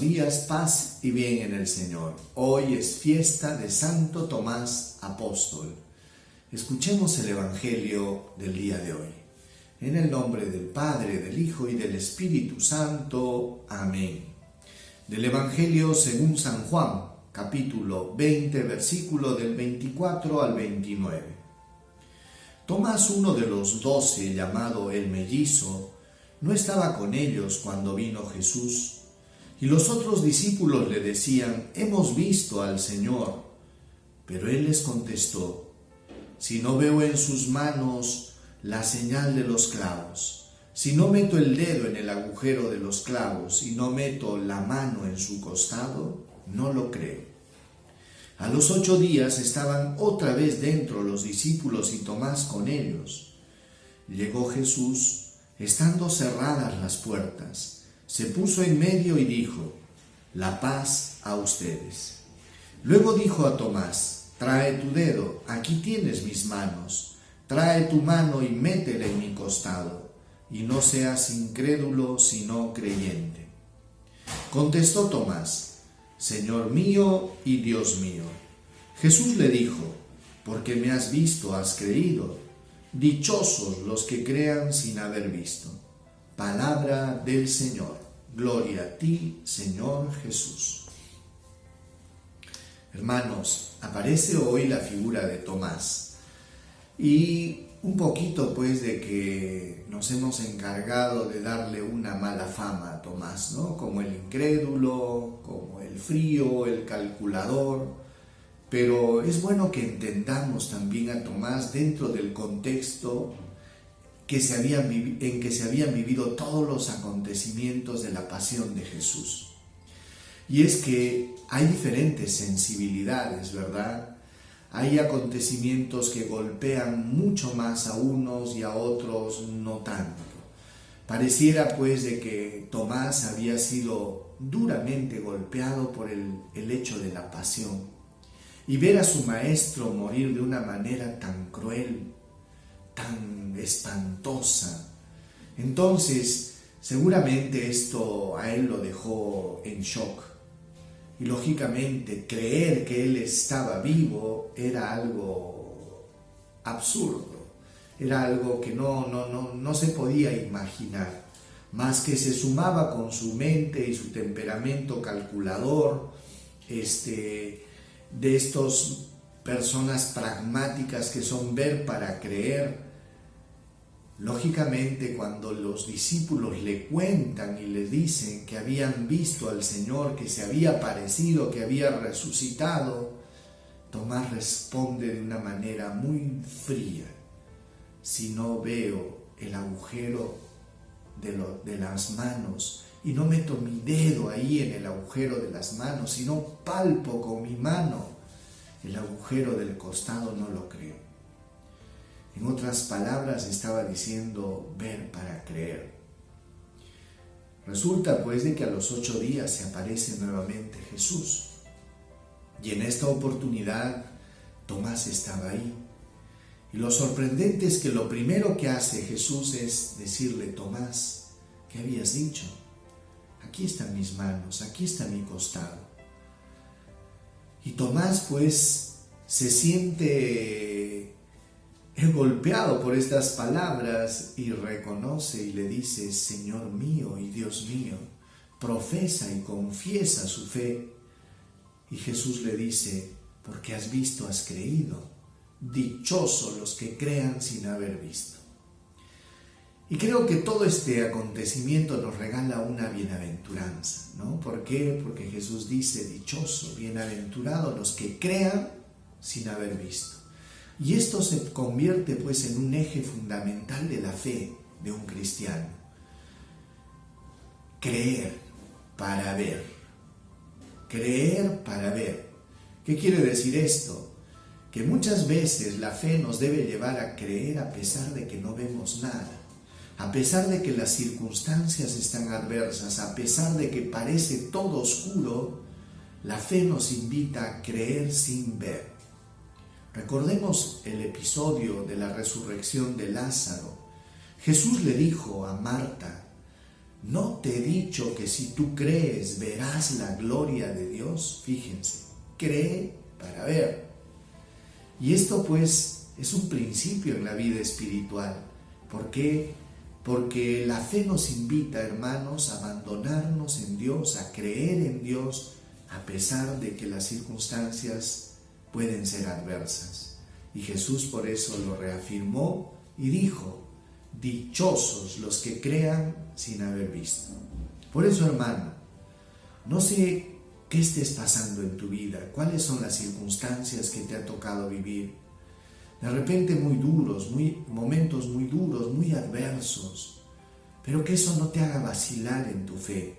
días, paz y bien en el Señor. Hoy es fiesta de Santo Tomás Apóstol. Escuchemos el Evangelio del día de hoy. En el nombre del Padre, del Hijo y del Espíritu Santo. Amén. Del Evangelio según San Juan, capítulo 20, versículo del 24 al 29. Tomás, uno de los doce, llamado el mellizo, no estaba con ellos cuando vino Jesús. Y los otros discípulos le decían, hemos visto al Señor. Pero él les contestó, si no veo en sus manos la señal de los clavos, si no meto el dedo en el agujero de los clavos y no meto la mano en su costado, no lo creo. A los ocho días estaban otra vez dentro los discípulos y Tomás con ellos. Llegó Jesús estando cerradas las puertas, se puso en medio y dijo, la paz a ustedes. Luego dijo a Tomás, trae tu dedo, aquí tienes mis manos, trae tu mano y métela en mi costado, y no seas incrédulo sino creyente. Contestó Tomás, Señor mío y Dios mío. Jesús le dijo, porque me has visto, has creído. Dichosos los que crean sin haber visto. Palabra del Señor. Gloria a ti, Señor Jesús. Hermanos, aparece hoy la figura de Tomás. Y un poquito pues de que nos hemos encargado de darle una mala fama a Tomás, ¿no? Como el incrédulo, como el frío, el calculador pero es bueno que entendamos también a Tomás dentro del contexto que se en que se habían vivido todos los acontecimientos de la pasión de Jesús. Y es que hay diferentes sensibilidades, ¿verdad? Hay acontecimientos que golpean mucho más a unos y a otros no tanto. Pareciera pues de que Tomás había sido duramente golpeado por el, el hecho de la pasión y ver a su maestro morir de una manera tan cruel, tan espantosa. Entonces, seguramente esto a él lo dejó en shock. Y lógicamente creer que él estaba vivo era algo absurdo, era algo que no, no, no, no se podía imaginar, más que se sumaba con su mente y su temperamento calculador, este, de estas personas pragmáticas que son ver para creer, lógicamente cuando los discípulos le cuentan y le dicen que habían visto al Señor, que se había aparecido, que había resucitado, Tomás responde de una manera muy fría, si no veo el agujero de, de las manos, y no meto mi dedo ahí en el agujero de las manos, sino palpo con mi mano el agujero del costado, no lo creo. En otras palabras, estaba diciendo ver para creer. Resulta pues de que a los ocho días se aparece nuevamente Jesús. Y en esta oportunidad Tomás estaba ahí. Y lo sorprendente es que lo primero que hace Jesús es decirle, Tomás, ¿qué habías dicho? aquí están mis manos, aquí está mi costado. Y Tomás pues se siente golpeado por estas palabras y reconoce y le dice, Señor mío y Dios mío, profesa y confiesa su fe. Y Jesús le dice, porque has visto, has creído. Dichosos los que crean sin haber visto. Y creo que todo este acontecimiento nos regala una bienaventuranza, ¿no? ¿Por qué? Porque Jesús dice, dichoso, bienaventurado los que crean sin haber visto. Y esto se convierte pues en un eje fundamental de la fe de un cristiano. Creer para ver. Creer para ver. ¿Qué quiere decir esto? Que muchas veces la fe nos debe llevar a creer a pesar de que no vemos nada a pesar de que las circunstancias están adversas, a pesar de que parece todo oscuro, la fe nos invita a creer sin ver. Recordemos el episodio de la resurrección de Lázaro. Jesús le dijo a Marta, no ¿no te he dicho que si tú crees verás la gloria de Dios? Fíjense, cree para ver. Y esto pues es un principio en la vida espiritual. ¿Por qué? Porque la fe nos invita, hermanos, a abandonarnos en Dios, a creer en Dios, a pesar de que las circunstancias pueden ser adversas. Y Jesús por eso lo reafirmó y dijo, dichosos los que crean sin haber visto. Por eso, hermano, no sé qué estés pasando en tu vida, cuáles son las circunstancias que te ha tocado vivir. De repente muy duros, muy, momentos muy duros, muy adversos, pero que eso no te haga vacilar en tu fe,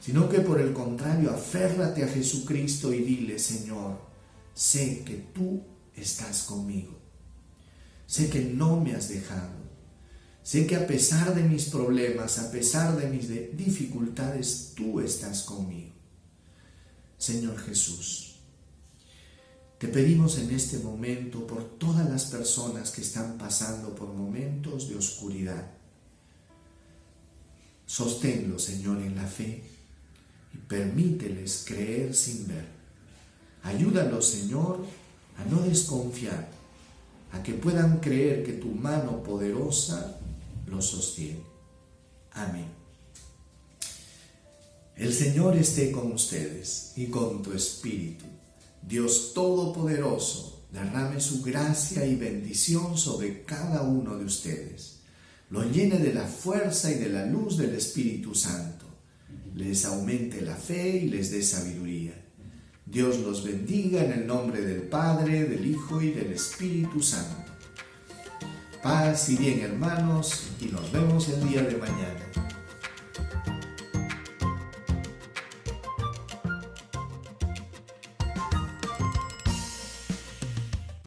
sino que por el contrario, aférrate a Jesucristo y dile, Señor, sé que tú estás conmigo, sé que no me has dejado, Sé que a pesar de mis problemas, a pesar de mis dificultades, tú estás conmigo. Señor Jesús, te pedimos en este momento por todas las personas que están pasando por momentos de oscuridad. Sosténlo, Señor, en la fe y permíteles creer sin ver. Ayúdalos, Señor, a no desconfiar, a que puedan creer que tu mano poderosa lo sostiene. Amén. El Señor esté con ustedes y con tu espíritu. Dios Todopoderoso derrame su gracia y bendición sobre cada uno de ustedes. Lo llene de la fuerza y de la luz del Espíritu Santo. Les aumente la fe y les dé sabiduría. Dios los bendiga en el nombre del Padre, del Hijo y del Espíritu Santo. Paz y bien hermanos y nos vemos el día de mañana.